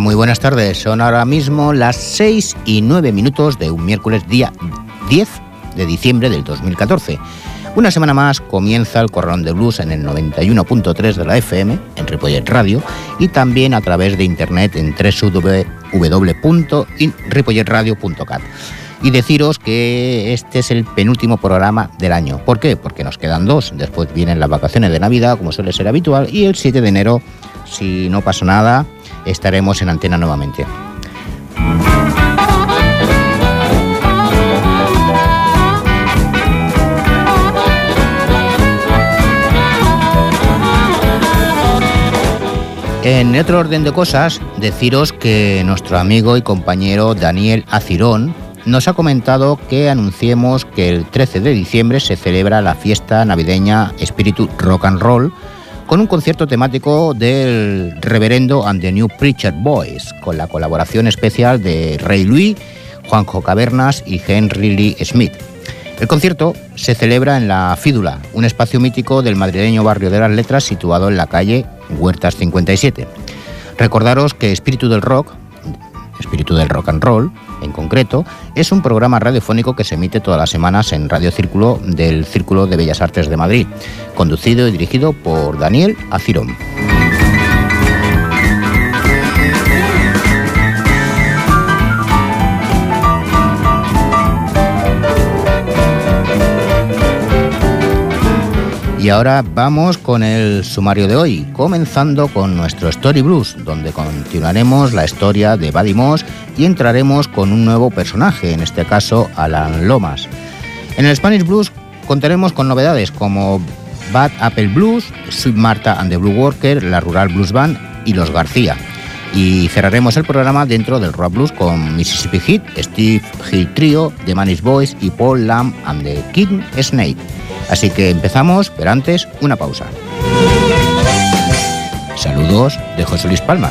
Muy buenas tardes. Son ahora mismo las 6 y 9 minutos de un miércoles día 10 de diciembre del 2014. Una semana más comienza el Corralón de Blues en el 91.3 de la FM, en Ripollet Radio, y también a través de internet en www.ripolletradio.cat. Y deciros que este es el penúltimo programa del año. ¿Por qué? Porque nos quedan dos. Después vienen las vacaciones de Navidad, como suele ser habitual, y el 7 de enero, si no pasa nada, estaremos en antena nuevamente. En otro orden de cosas, deciros que nuestro amigo y compañero Daniel Acirón nos ha comentado que anunciemos que el 13 de diciembre se celebra la fiesta navideña Espíritu Rock and Roll con un concierto temático del Reverendo and the New Preacher Boys, con la colaboración especial de Ray Louis, Juanjo Cavernas y Henry Lee Smith. El concierto se celebra en la Fídula, un espacio mítico del madrileño barrio de las Letras situado en la calle Huertas 57. Recordaros que Espíritu del Rock, Espíritu del Rock and Roll, en concreto, es un programa radiofónico que se emite todas las semanas en Radio Círculo del Círculo de Bellas Artes de Madrid, conducido y dirigido por Daniel Acirón. Y ahora vamos con el sumario de hoy, comenzando con nuestro Story Blues, donde continuaremos la historia de Buddy Moss y entraremos con un nuevo personaje, en este caso Alan Lomas. En el Spanish Blues contaremos con novedades como Bad Apple Blues, Sweet Marta and the Blue Worker, la Rural Blues Band y Los García. Y cerraremos el programa dentro del Rock Blues con Mississippi Heat, Steve Hill Trio, The Manish Boys y Paul Lamb and the King Snake. Así que empezamos, pero antes una pausa. Saludos de José Luis Palma.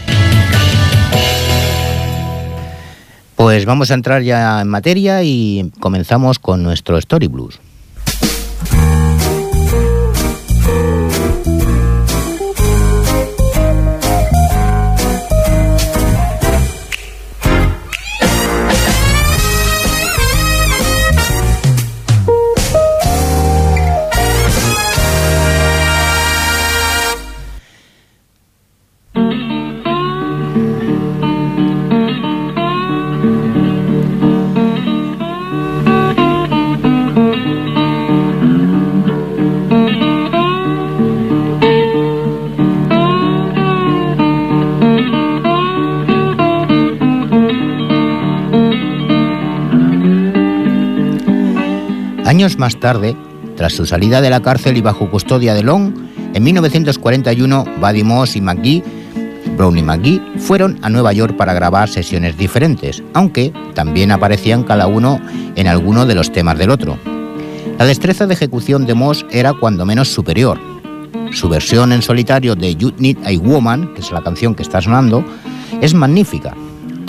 Pues vamos a entrar ya en materia y comenzamos con nuestro Story Blues. Años más tarde, tras su salida de la cárcel y bajo custodia de Long, en 1941 Buddy Moss y McGee, Brownie McGee, fueron a Nueva York para grabar sesiones diferentes, aunque también aparecían cada uno en alguno de los temas del otro. La destreza de ejecución de Moss era cuando menos superior. Su versión en solitario de You Need a Woman, que es la canción que está sonando, es magnífica,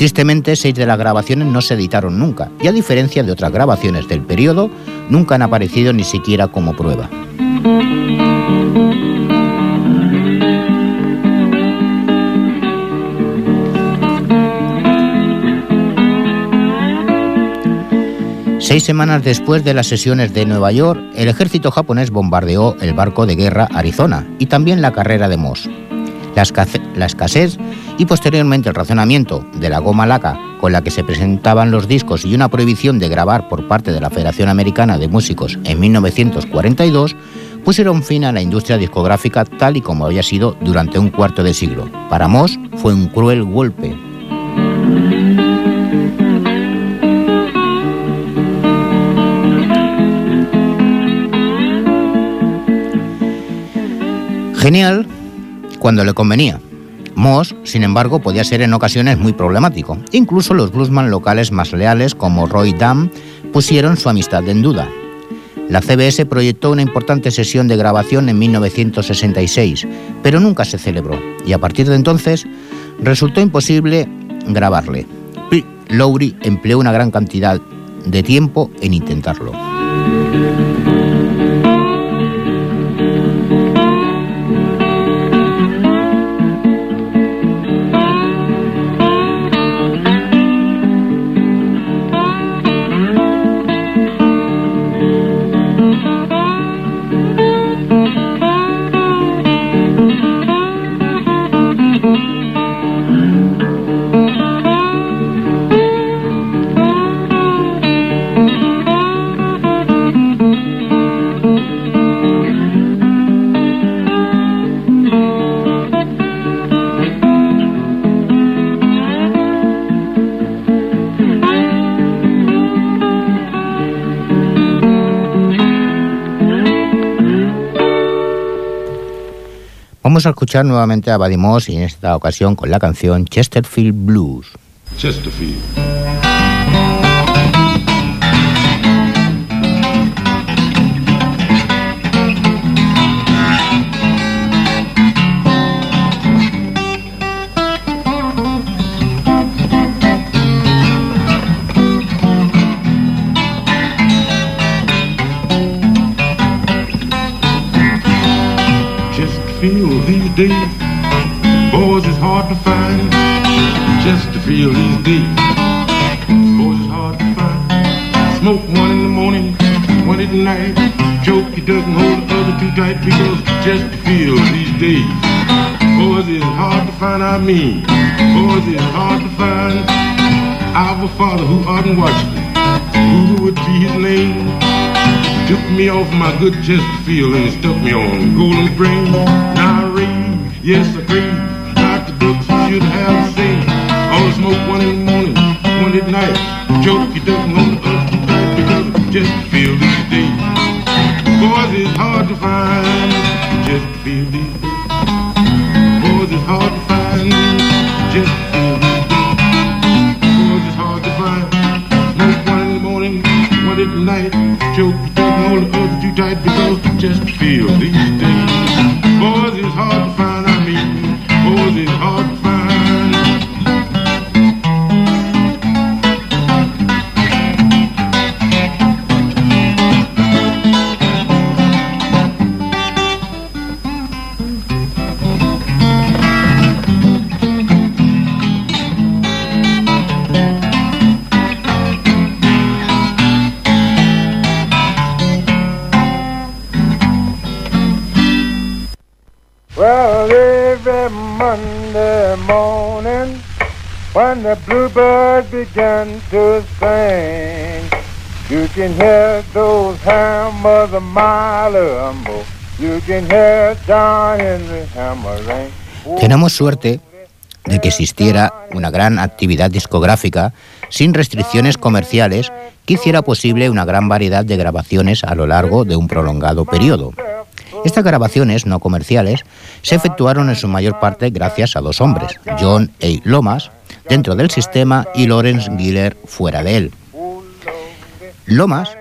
Tristemente, seis de las grabaciones no se editaron nunca, y a diferencia de otras grabaciones del periodo, nunca han aparecido ni siquiera como prueba. Seis semanas después de las sesiones de Nueva York, el ejército japonés bombardeó el barco de guerra Arizona y también la carrera de Moss. La, escasez y posteriormente el razonamiento de la goma laca con la que se presentaban los discos y una prohibición de grabar por parte de la Federación Americana de Músicos en 1942 pusieron fin a la industria discográfica tal y como había sido durante un cuarto de siglo. Para Moss fue un cruel golpe. Genial cuando le convenía. Moss, sin embargo, podía ser en ocasiones muy problemático. Incluso los bluesman locales más leales, como Roy Damm, pusieron su amistad en duda. La CBS proyectó una importante sesión de grabación en 1966, pero nunca se celebró, y a partir de entonces resultó imposible grabarle. Lowry empleó una gran cantidad de tiempo en intentarlo. Vamos a escuchar nuevamente a Buddy Moss y en esta ocasión con la canción Chesterfield Blues. Chesterfield. Days, boys is hard to find. Just to feel these days, boys is hard to find. Smoke one in the morning, one at night. Joke he doesn't hold the other too tight because just to feel these days, boys is hard to find. I mean, boys is hard to find. Our father who art watched me, who would be his name? Took me off my good Chesterfield and stuck me on Golden Spring. Yes, I agree. Like the books you should have seen. The smoke one in the morning, one at night. Joke you doesn't want to fight because just feel these days. Boys, it's hard to find. Just feel these days. Boys, it's hard to find. Just feel these days. Boys, it's hard to find. Smoke one in the morning, one at night. Joke you hold the other too tight because just feel these days. Boys, it's hard to find me holding hard Tenemos suerte de que existiera una gran actividad discográfica sin restricciones comerciales que hiciera posible una gran variedad de grabaciones a lo largo de un prolongado periodo. Estas grabaciones no comerciales se efectuaron en su mayor parte gracias a dos hombres, John A. Lomas, dentro del sistema, y Lawrence Giller fuera de él. Lomas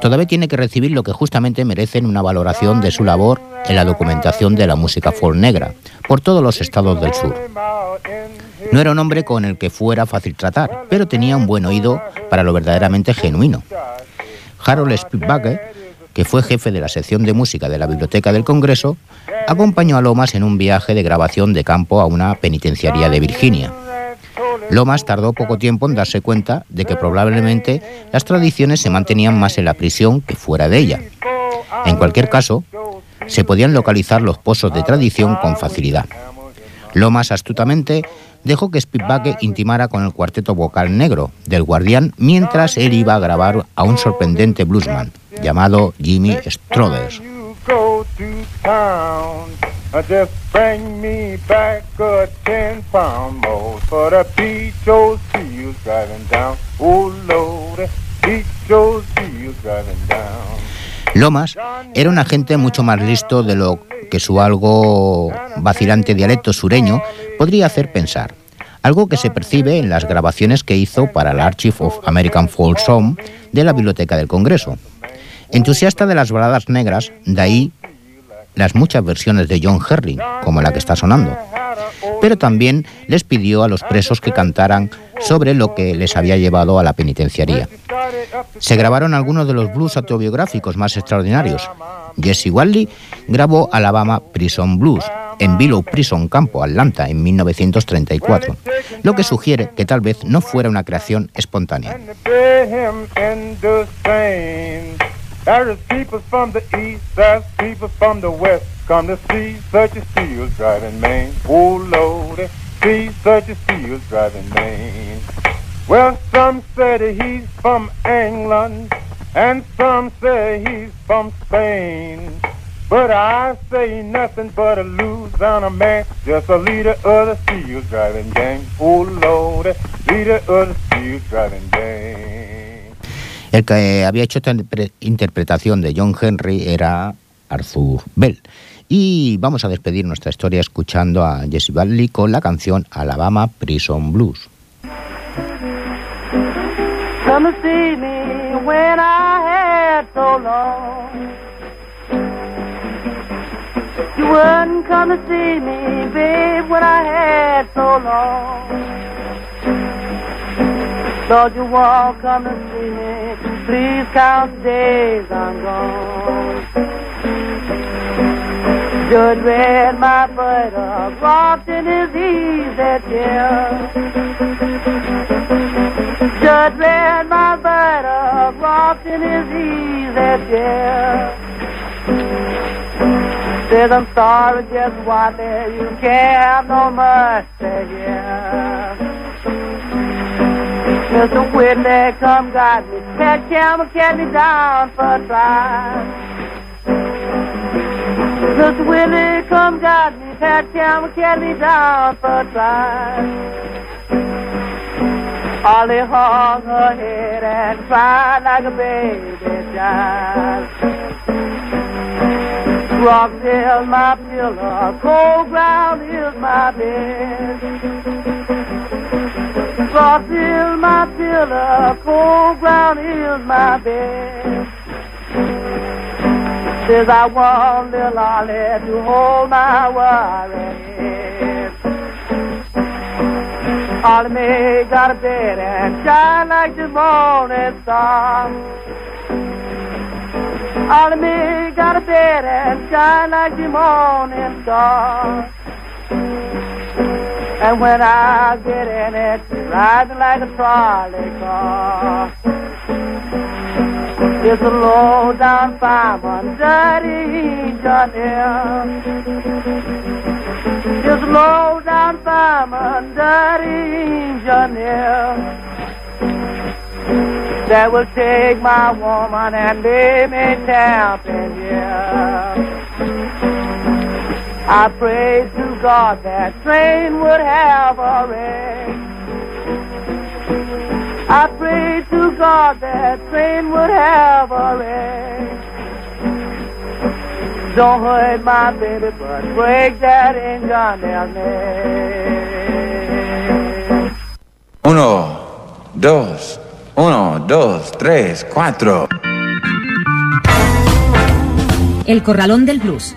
todavía tiene que recibir lo que justamente merecen una valoración de su labor en la documentación de la música folk negra por todos los estados del sur. No era un hombre con el que fuera fácil tratar, pero tenía un buen oído para lo verdaderamente genuino. Harold Spivak, que fue jefe de la sección de música de la Biblioteca del Congreso, acompañó a Lomas en un viaje de grabación de campo a una penitenciaría de Virginia. Lomas tardó poco tiempo en darse cuenta de que probablemente las tradiciones se mantenían más en la prisión que fuera de ella. En cualquier caso, se podían localizar los pozos de tradición con facilidad. Lomas astutamente dejó que Spivak intimara con el cuarteto vocal negro del Guardián mientras él iba a grabar a un sorprendente bluesman llamado Jimmy Strothers. Go to town. Just bring me back a ten pound for the P.O.C. driving down. Oh Lord, P.O.C. driving down. Lomas era un agente mucho más listo de lo que su algo vacilante dialecto sureño podría hacer pensar, algo que se percibe en las grabaciones que hizo para el Archive of American Folk Song de la Biblioteca del Congreso. Entusiasta de las baladas negras, de ahí las muchas versiones de John Henry, como la que está sonando. Pero también les pidió a los presos que cantaran sobre lo que les había llevado a la penitenciaría. Se grabaron algunos de los blues autobiográficos más extraordinarios. Jesse Wally grabó Alabama Prison Blues en Willow Prison Campo, Atlanta, en 1934, lo que sugiere que tal vez no fuera una creación espontánea. There's people from the east, there's people from the west. Come to see such a steel's driving Maine. Oh Lord, see such a steel's driving Maine. Well, some said he's from England, and some say he's from Spain. But I say nothing but a Louisiana man, just a leader of the steel's driving gang. Oh Lord, leader of the steel's driving gang. El que había hecho esta interpretación de John Henry era Arthur Bell. Y vamos a despedir nuestra historia escuchando a Jesse Buckley con la canción Alabama Prison Blues. Come see me when I had so long. You wouldn't come see me, babe, when I had so long. Lord, you won't come to see me. Please count days I'm gone. Judge read my brother, walked in his easy chair. Judge read my brother, walked in his easy chair. Says I'm sorry, just what you can't have no mercy here. Mr. Whitney, come got me. Pat Campbell carried me down for a drive. Mr. Whitney, come got me. Pat Campbell carried me down for a drive. Ollie hung her head and cried like a baby child. Rock Rockville, my pillow, cold ground is my bed. Frost is my pillow, cold ground is my bed. Says I want little Ollie to hold my worry head. Ollie Mae got a bed and shine like the morning star. Ollie Mae got a bed and shine like the morning star. And when I get in it, riding like a trolley car. It's a low down fireman, dirty Johnny. It's a low down fireman, dirty Johnny. That will take my woman and leave me tamping, yeah. I pray to God that train would have a wreck. I pray to God that train would have a wreck. Don't hurt my baby, but break that engine down there. Uno, dos, uno, dos, tres, cuatro. El Corralón del Blues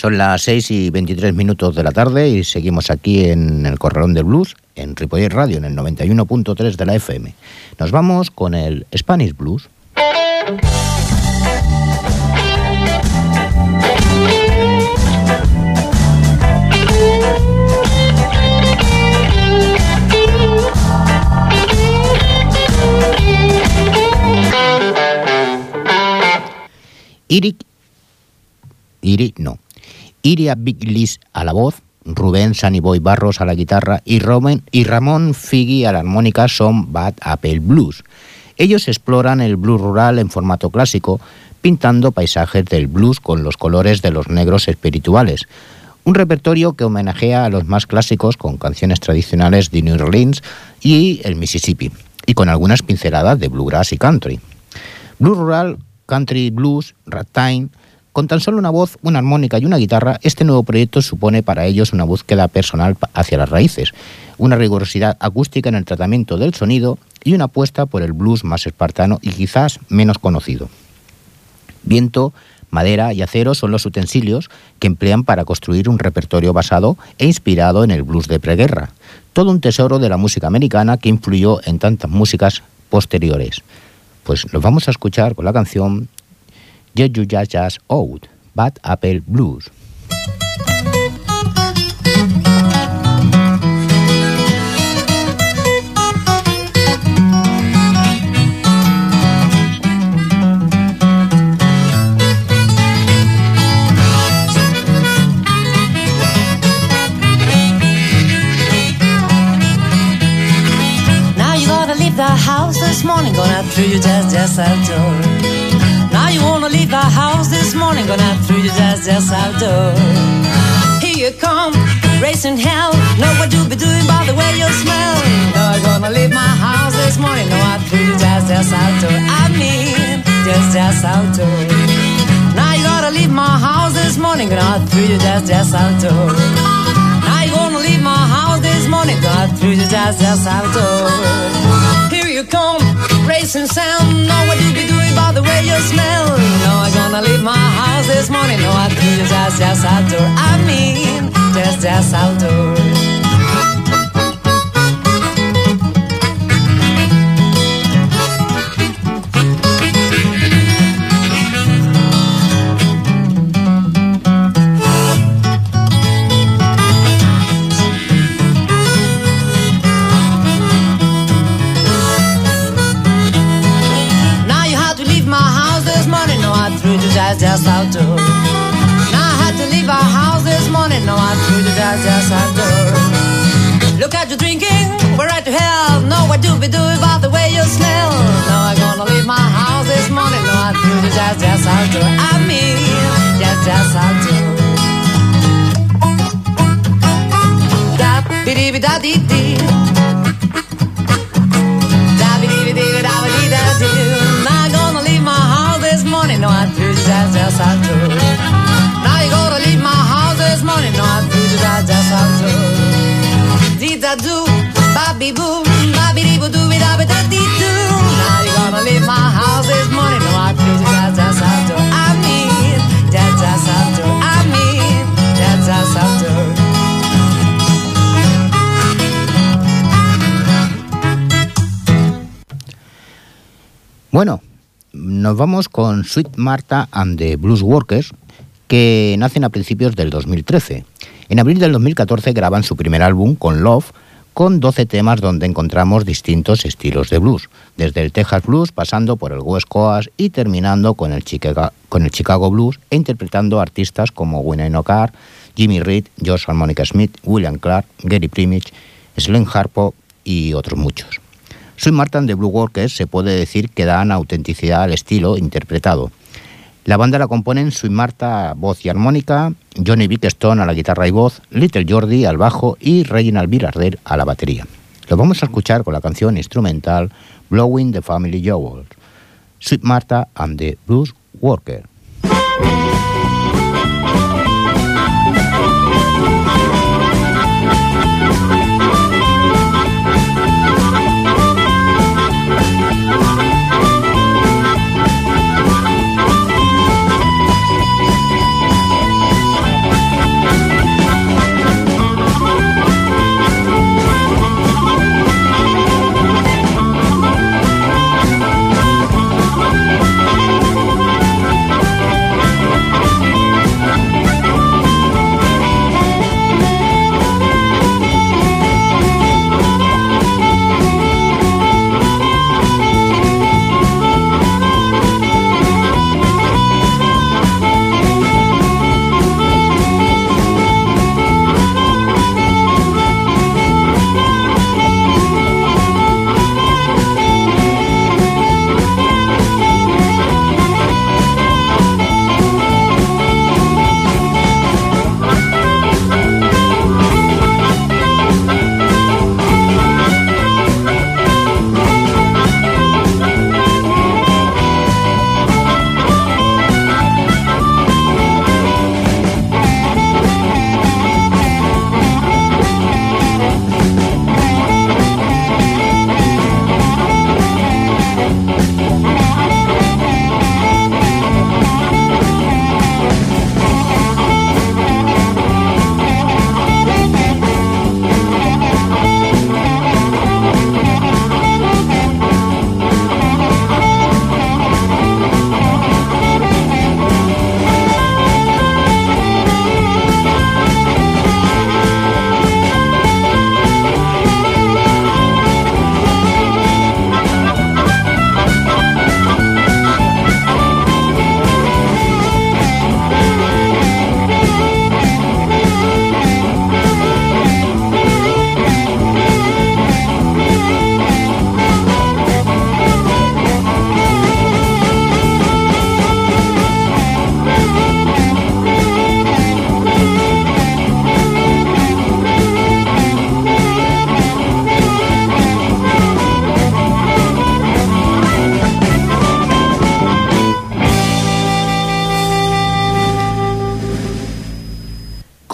Son las 6 y 23 minutos de la tarde y seguimos aquí en el Corralón del Blues, en Ripoller Radio, en el 91.3 de la FM. Nos vamos con el Spanish Blues. Irik, Irik no. Iria Biglis a la voz, Rubén Saniboy Barros a la guitarra y, y Ramón Figui a la armónica son Bad Apple Blues. Ellos exploran el blues rural en formato clásico, pintando paisajes del blues con los colores de los negros espirituales. Un repertorio que homenajea a los más clásicos con canciones tradicionales de New Orleans y el Mississippi, y con algunas pinceladas de bluegrass y country. Blues rural, country blues, ragtime, con tan solo una voz, una armónica y una guitarra, este nuevo proyecto supone para ellos una búsqueda personal hacia las raíces, una rigurosidad acústica en el tratamiento del sonido y una apuesta por el blues más espartano y quizás menos conocido. Viento, madera y acero son los utensilios que emplean para construir un repertorio basado e inspirado en el blues de preguerra, todo un tesoro de la música americana que influyó en tantas músicas posteriores. Pues nos vamos a escuchar con la canción Just Just Out, Bad Apple Blues. Now you gotta leave the house this morning, gonna through you just just outdoor. You wanna leave the house this morning, gonna through your jazz jazz outdoor. Here you come, racing hell. Know what you be doing by the way you smell. No, I'm gonna leave my house this morning, no, threw your jazz jazz outdoor. I mean, jazz jazz outdoor. Now you gotta leave my house this morning, gonna through your jazz jazz outdoor. Now you gonna leave my house this morning, gonna through your jazz jazz outdoor. Here you come, racing sound. Know what you be doing by the way you smell. No, I'm gonna leave my house this morning. No, I do just, just outdoor. I mean, just, just outdoor. Do do about the way you smell? No, I'm gonna leave my house this morning. No, I threw the jazz jazz outdoor. I mean, jazz jazz outdoor. Da bi di bi da di di. Da bi di bi di da bi di da di. Not gonna leave my house this morning. No, I threw jazz, jazz, I do. Now you gotta leave my house this morning. No, I do jazz, jazz, I do. Dee da do, baby boo, baby dee boo doo, da ba da dee doo. Now you gotta leave my house this morning. No, I do the jazz, jazz, I mean, jazz, I do. I mean, I do. Bueno, nos vamos con Sweet Martha and the Blues Workers, que nacen a principios del 2013. En abril del 2014 graban su primer álbum con Love, con 12 temas donde encontramos distintos estilos de blues, desde el Texas Blues pasando por el West Coast y terminando con el Chicago, Blues e interpretando artistas como Winnie Carr, Jimmy Reed, George Harmonica Smith, William Clark, Gary Primich, Slim Harpo y otros muchos. Soy Martin de Blue Workers se puede decir que dan autenticidad al estilo interpretado. La banda la componen Sui Marta voz y armónica, Johnny Bickstone a la guitarra y voz, Little Jordi al bajo y Reginald Birarder a la batería. Lo vamos a escuchar con la canción instrumental Blowing the Family Jewels, Sweet Marta and the Blues Worker.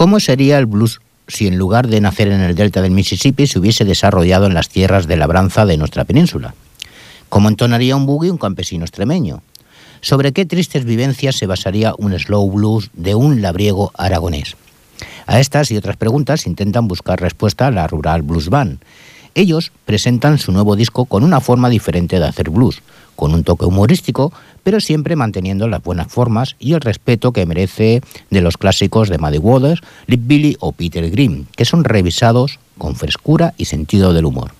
¿Cómo sería el blues si en lugar de nacer en el delta del Mississippi se hubiese desarrollado en las tierras de labranza de nuestra península? ¿Cómo entonaría un boogie un campesino extremeño? ¿Sobre qué tristes vivencias se basaría un slow blues de un labriego aragonés? A estas y otras preguntas intentan buscar respuesta la Rural Blues Band. Ellos presentan su nuevo disco con una forma diferente de hacer blues, con un toque humorístico, pero siempre manteniendo las buenas formas y el respeto que merece de los clásicos de Muddy Waters, Lip Billy o Peter Green, que son revisados con frescura y sentido del humor.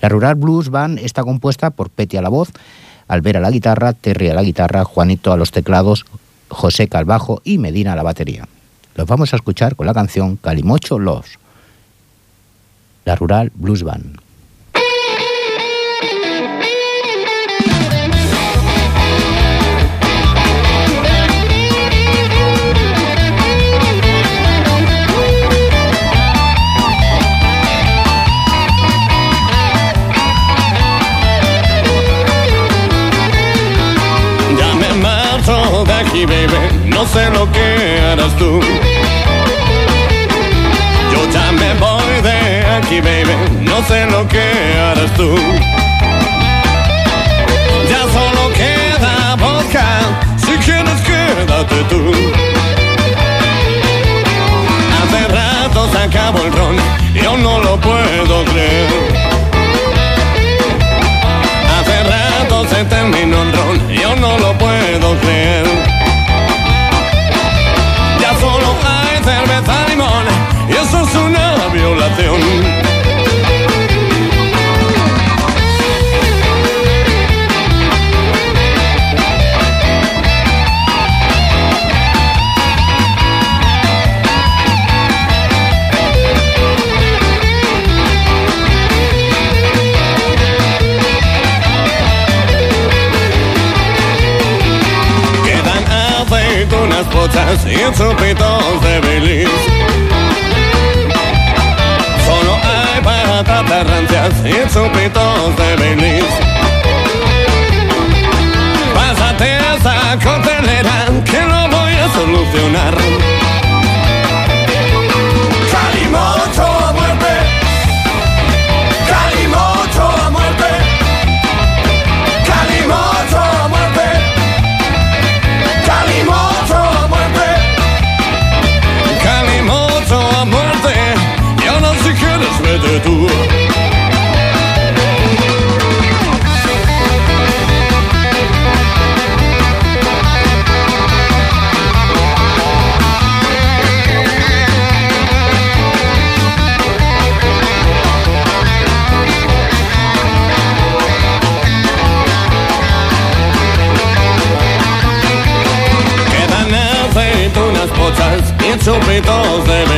La Rural Blues Band está compuesta por Petty a la voz, Albert a la guitarra, Terry a la guitarra, Juanito a los teclados, José Calvajo y Medina a la batería. Los vamos a escuchar con la canción Calimocho Los, la Rural Blues Band. Baby, no sé lo que harás tú. Yo ya me voy de aquí, baby, no sé lo que harás tú. Ya solo queda boca, si quieres quédate tú. Hace rato se acabó el ron, yo no lo puedo creer. Hace rato se terminó el ron, yo no lo puedo creer. Y chupitos de bilis. Solo hay patatas rancias y chupitos de bilis.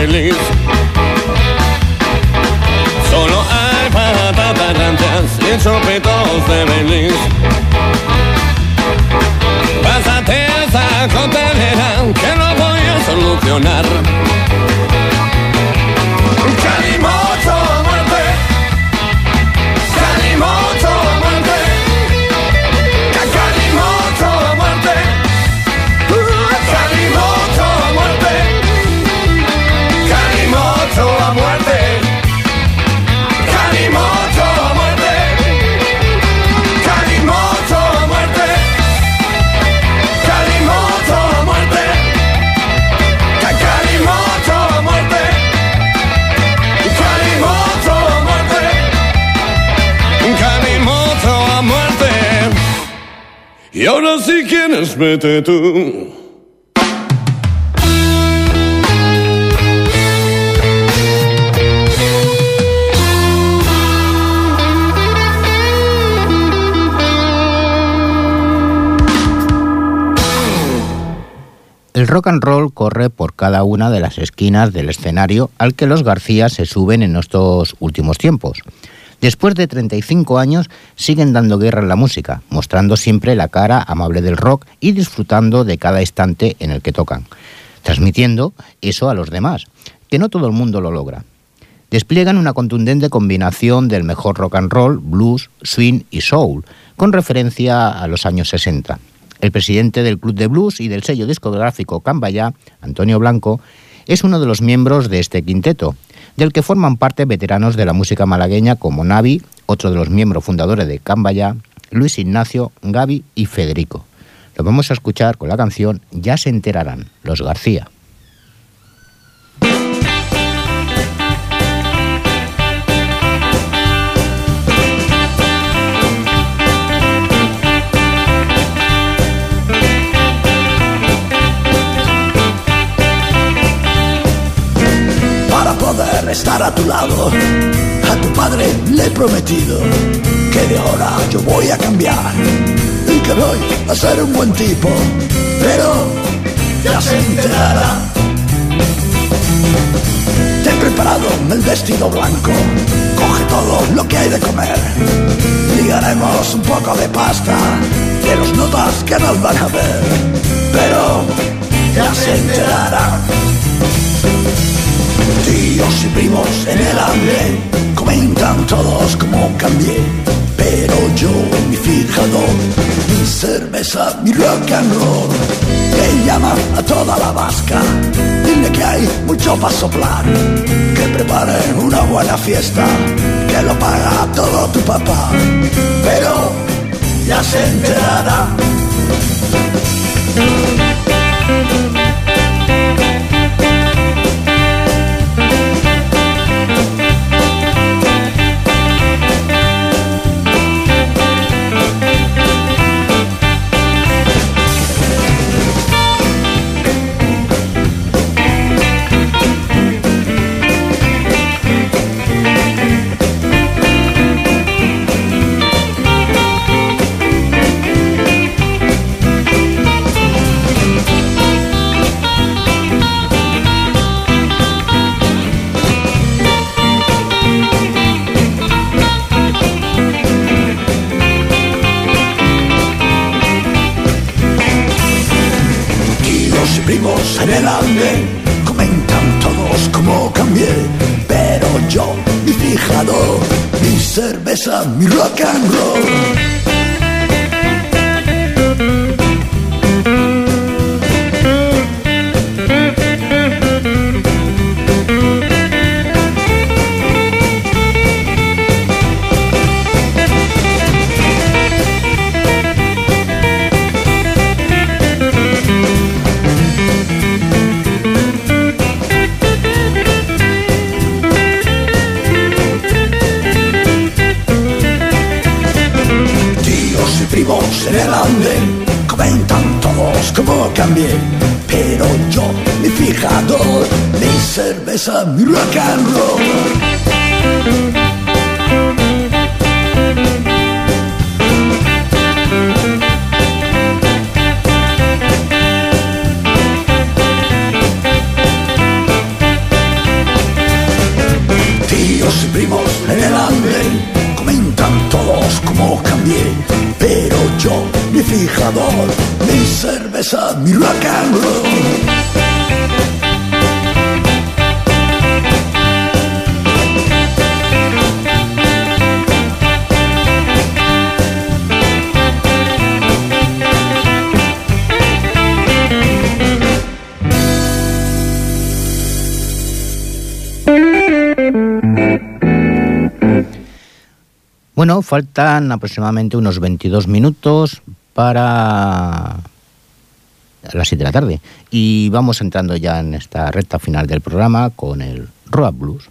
Beliz. Solo hay patatas ranchas y chupitos de Beliz. Pásate esa cotelera que lo voy a solucionar. El rock and roll corre por cada una de las esquinas del escenario al que los García se suben en estos últimos tiempos. Después de 35 años siguen dando guerra en la música, mostrando siempre la cara amable del rock y disfrutando de cada instante en el que tocan, transmitiendo eso a los demás, que no todo el mundo lo logra. Despliegan una contundente combinación del mejor rock and roll, blues, swing y soul, con referencia a los años 60. El presidente del Club de Blues y del sello discográfico Cambaya, Antonio Blanco, Es uno de los miembros de este quinteto, del que forman parte veteranos de la música malagueña como Navi, otro de los miembros fundadores de Cambaya, Luis Ignacio, Gaby y Federico. Lo vamos a escuchar con la canción Ya se enterarán, los García. Estar a tu lado. A tu padre le he prometido que de ahora yo voy a cambiar y que voy a ser un buen tipo, pero ya se enterará. Te he preparado el vestido blanco, coge todo lo que hay de comer. Ligaremos un poco de pasta de los notas que nos van a ver, pero ya se enterará. Tíos y primos en el andén comentan todos cómo cambié. Pero yo en mi fijado, mi cerveza, mi rock and roll, que llama a toda la vasca. Dile que hay mucho para soplar, que preparen una buena fiesta, que lo paga todo tu papá. Pero ya se enterará. Fijador, mi cerveza, mi rock and roll. Bueno, faltan aproximadamente unos 22 minutos para las 7 de la tarde y vamos entrando ya en esta recta final del programa con el Rock Blues.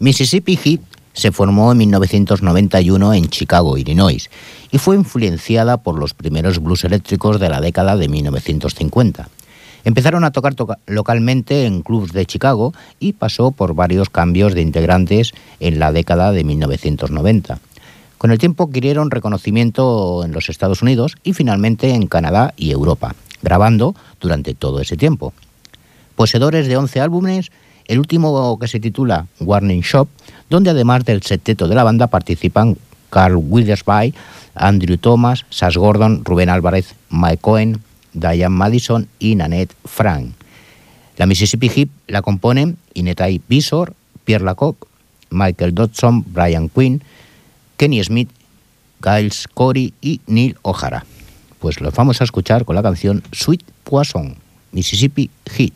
Mississippi Heat se formó en 1991 en Chicago, Illinois, y fue influenciada por los primeros blues eléctricos de la década de 1950. Empezaron a tocar toca- localmente en clubs de Chicago y pasó por varios cambios de integrantes en la década de 1990. Con el tiempo adquirieron reconocimiento en los Estados Unidos y finalmente en Canadá y Europa, grabando durante todo ese tiempo. Poseedores de 11 álbumes, el último que se titula Warning Shop, donde además del septeto de la banda participan Carl Witherspoon, Andrew Thomas, Sash Gordon, Rubén Álvarez, Mike Cohen, Diane Madison y Nanette Frank. La Mississippi Hip la componen Inetai Visor, Pierre Lacocque, Michael Dodson, Brian Quinn, Kenny Smith, Giles Corey y Neil O'Hara. Pues los vamos a escuchar con la canción Sweet Poison, Mississippi Heat.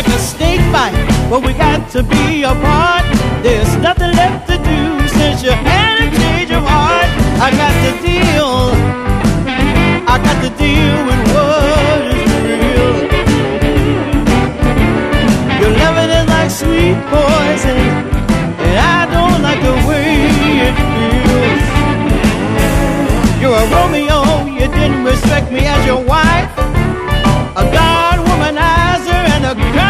A state bite, but we got to be apart. There's nothing left to do since you had a change of heart. I got to deal. I got to deal with what is real. Your loving is like sweet poison, and I don't like the way it feels. You're a Romeo, you didn't respect me as your wife. A God womanizer and a curse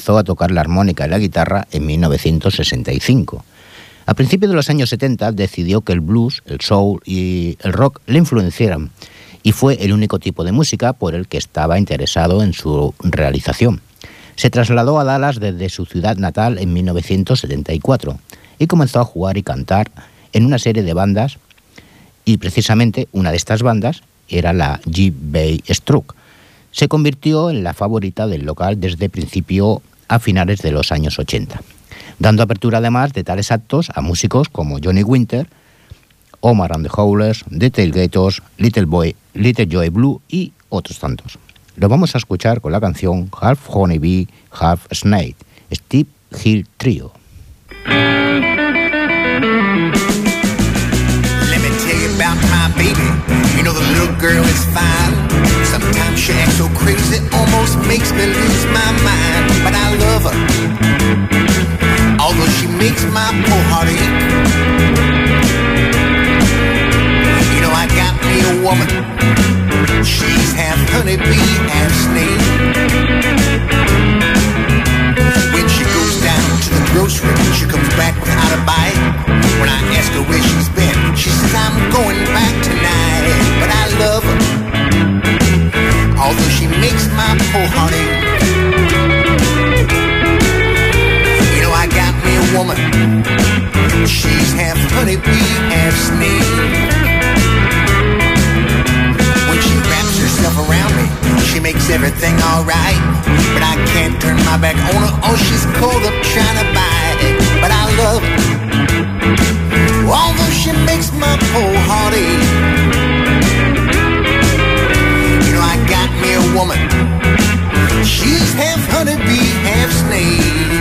comenzó a tocar la armónica y la guitarra en 1965. A principios de los años 70 decidió que el blues, el soul y el rock le influenciaran y fue el único tipo de música por el que estaba interesado en su realización. Se trasladó a Dallas desde su ciudad natal en 1974 y comenzó a jugar y cantar en una serie de bandas y precisamente una de estas bandas era la G. Bay Struck. Se convirtió en la favorita del local desde principio a finales de los años 80, dando apertura además de tales actos a músicos como Johnny Winter, Omar and the Howlers, The Tailgaters, Little Boy, Little Joy Blue y otros tantos. Lo vamos a escuchar con la canción Half Honeybee, Half Snake, Steve Hill Trio. Makes me lose my mind, but I love her. Although she makes my poor heart ache. You know, I got me a woman. She's half honeybee, half snake. When she goes down to the grocery, she comes back without a bite. When I ask her where she's been, she says, I'm going back tonight. But I love her. Although she makes my poor ache. You know, I got me a woman. She's half honeybee, half snake. When she wraps herself around me, she makes everything alright. But I can't turn my back on her. Oh, she's cold up trying to bite. But I love her. Although she makes my poor heart ache. A woman. She's half honeybee, half snake.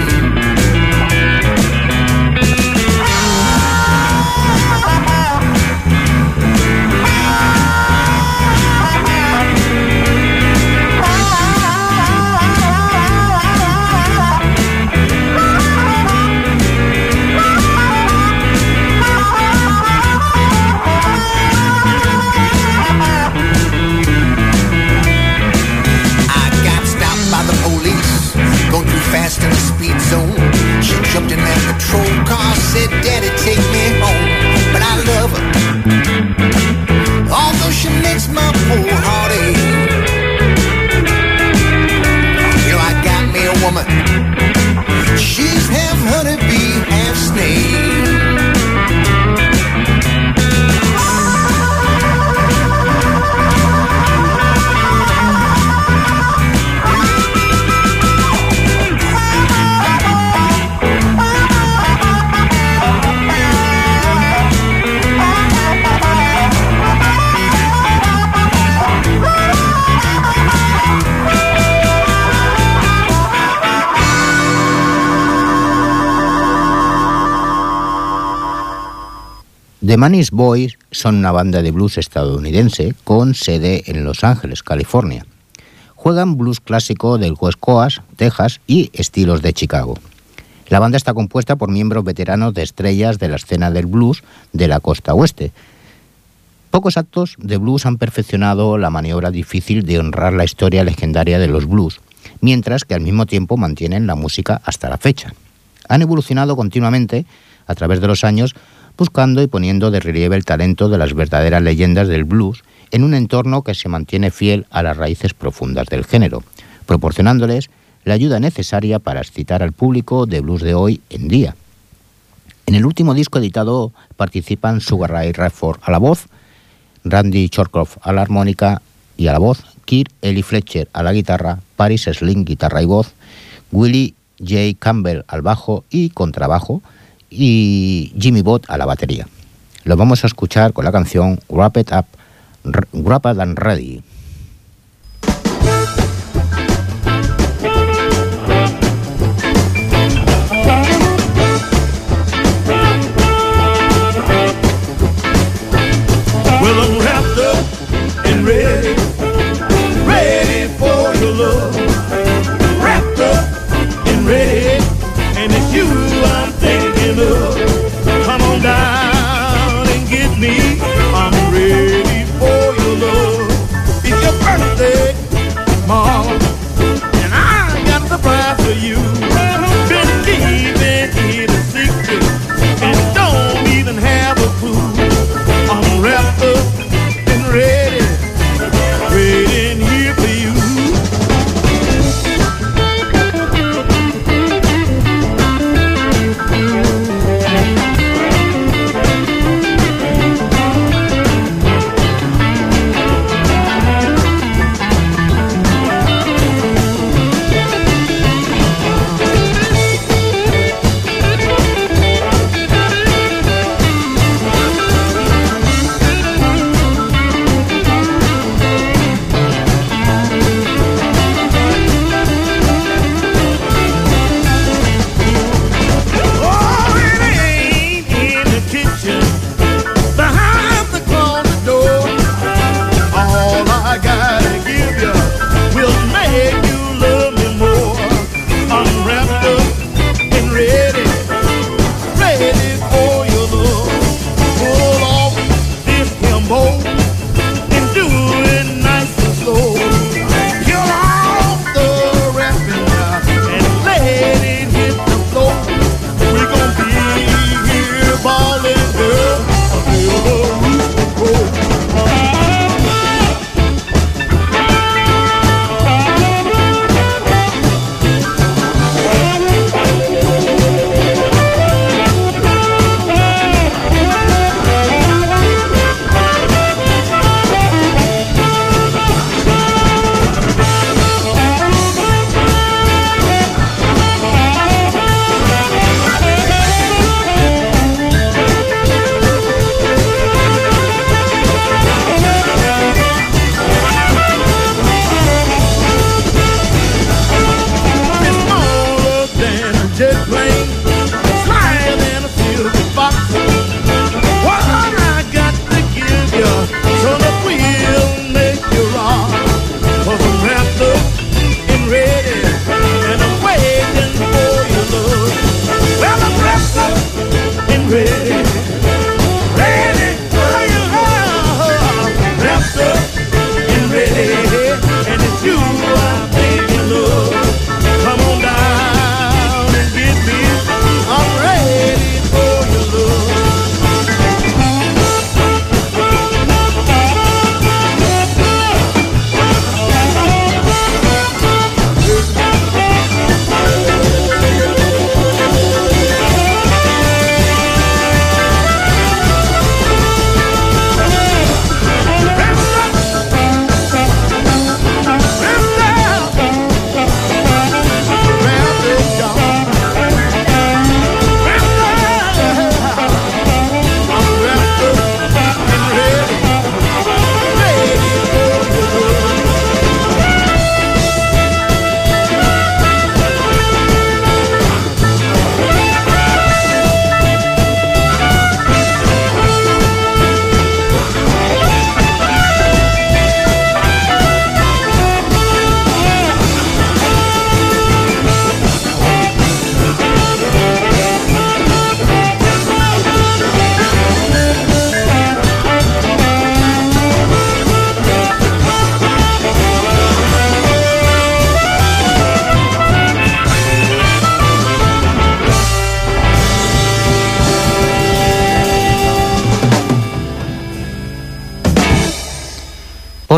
The Manis Boys son una banda de blues estadounidense con sede en Los Ángeles, California. Juegan blues clásico del West Coast, Texas y estilos de Chicago. La banda está compuesta por miembros veteranos de estrellas de la escena del blues de la costa oeste. Pocos actos de blues han perfeccionado la maniobra difícil de honrar la historia legendaria de los blues, mientras que al mismo tiempo mantienen la música hasta la fecha. Han evolucionado continuamente a través de los años buscando y poniendo de relieve el talento de las verdaderas leyendas del blues en un entorno que se mantiene fiel a las raíces profundas del género, proporcionándoles la ayuda necesaria para excitar al público de blues de hoy en día. En el último disco editado participan Sugar Ray Redford a la voz, Randy Chorkroff a la armónica y a la voz, Kirk Ellie Fletcher a la guitarra, Paris Sling guitarra y voz, Willie J. Campbell al bajo y contrabajo, y Jimmy Bott a la batería. Lo vamos a escuchar con la canción Wrap It Up, Wrapped and Ready.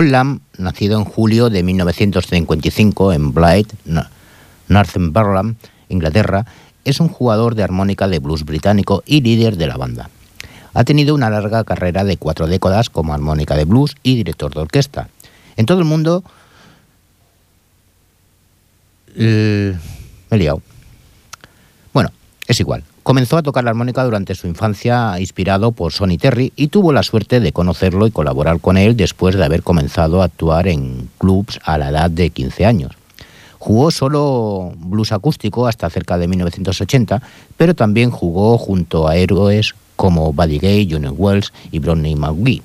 Lamb, nacido en julio de 1955 en Blythe, no- Northumberland, Inglaterra, es un jugador de armónica de blues británico y líder de la banda. Ha tenido una larga carrera de cuatro décadas como armónica de blues y director de orquesta. En todo el mundo... me he liado. Bueno, es igual. Comenzó a tocar la armónica durante su infancia inspirado por Sonny Terry y tuvo la suerte de conocerlo y colaborar con él después de haber comenzado a actuar en clubs a la edad de 15 años. Jugó solo blues acústico hasta cerca de 1980, pero también jugó junto a héroes como Buddy Gay, Johnny Wells y Bronnie McGee.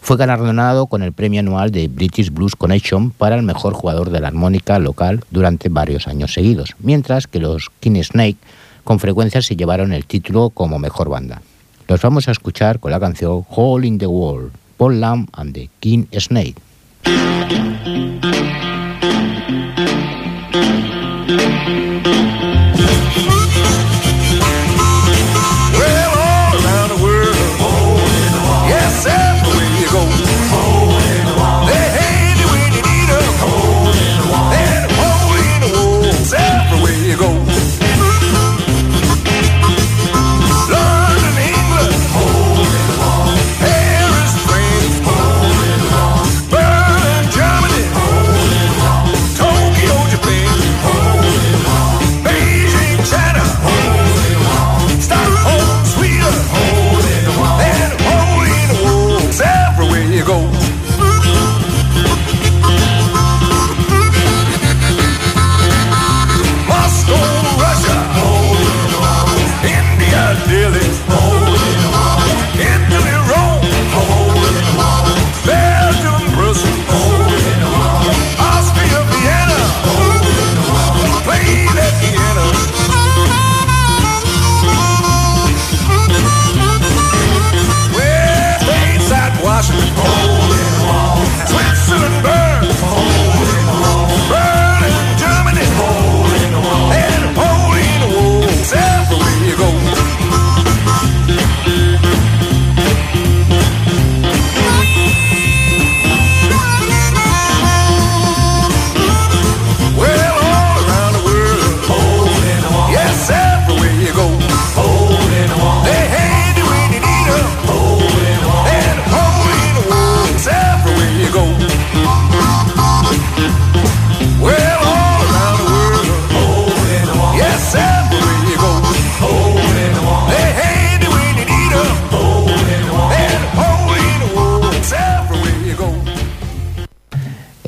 Fue galardonado con el premio anual de British Blues Connection para el mejor jugador de la armónica local durante varios años seguidos, mientras que los King Snake con frecuencia se llevaron el título como mejor banda. Los vamos a escuchar con la canción Hole in the Wall, Paul Lamb and the King Snake.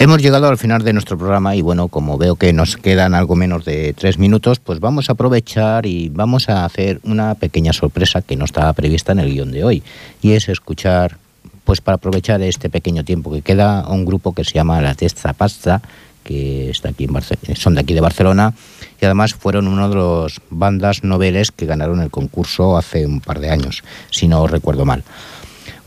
Hemos llegado al final de nuestro programa y bueno, como veo que nos quedan algo menos de tres minutos, pues vamos a aprovechar y vamos a hacer una pequeña sorpresa que no estaba prevista en el guion de hoy. Y es escuchar, pues para aprovechar este pequeño tiempo que queda, a un grupo que se llama La Testa Pasta, que está aquí en son de aquí de Barcelona y además fueron uno de los bandas noveles que ganaron el concurso hace un par de años, si no recuerdo mal.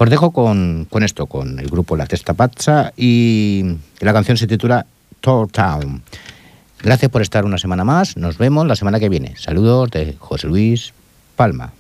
Os dejo con, con esto, con el grupo La Testa Pazza y la canción se titula Tour Town. Gracias por estar una semana más. Nos vemos la semana que viene. Saludos de José Luis Palma.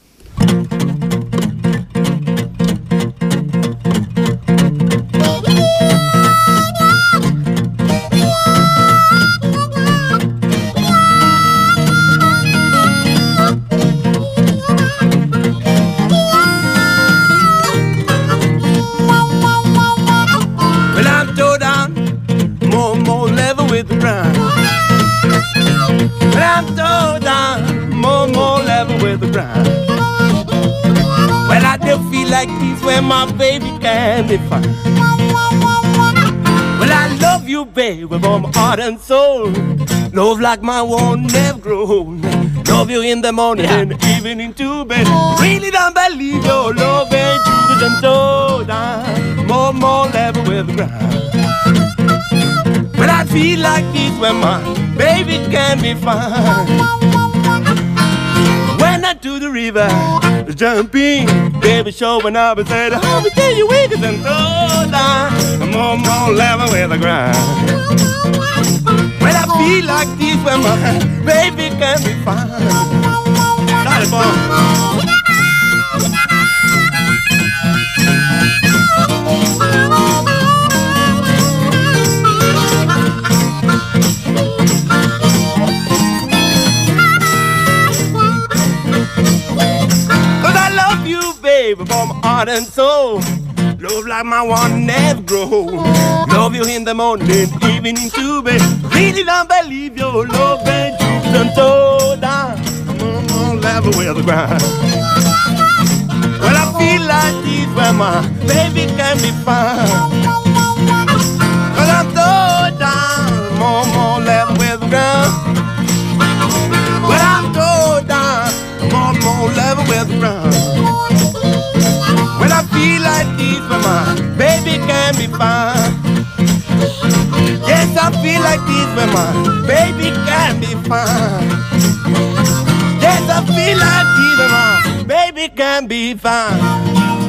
Ground. Well, I do feel like peace where my baby can be found. Well, I love you, baby, with all my heart and soul. Love like my one never grow. Love you in the morning and evening too, baby. Really don't believe your love ain't true, cause I'm so. More, more level with the ground. But I feel like this when my baby can be found. To the river, jumping, baby showing up and said, me tell you we can so down. More, more level with the ground. When I feel like this when my baby can be found. Sorry, boy. And soul. Love like my one never grow. Love you in the morning, evening to bed. Really don't believe your love and truth and so down. I'm on level with the ground. Well, I feel like this where my baby can be found. Cause I'm so down, more, where my baby can be found. Yes, I feel like this my baby can be found. Yes, I feel like this my baby can be found.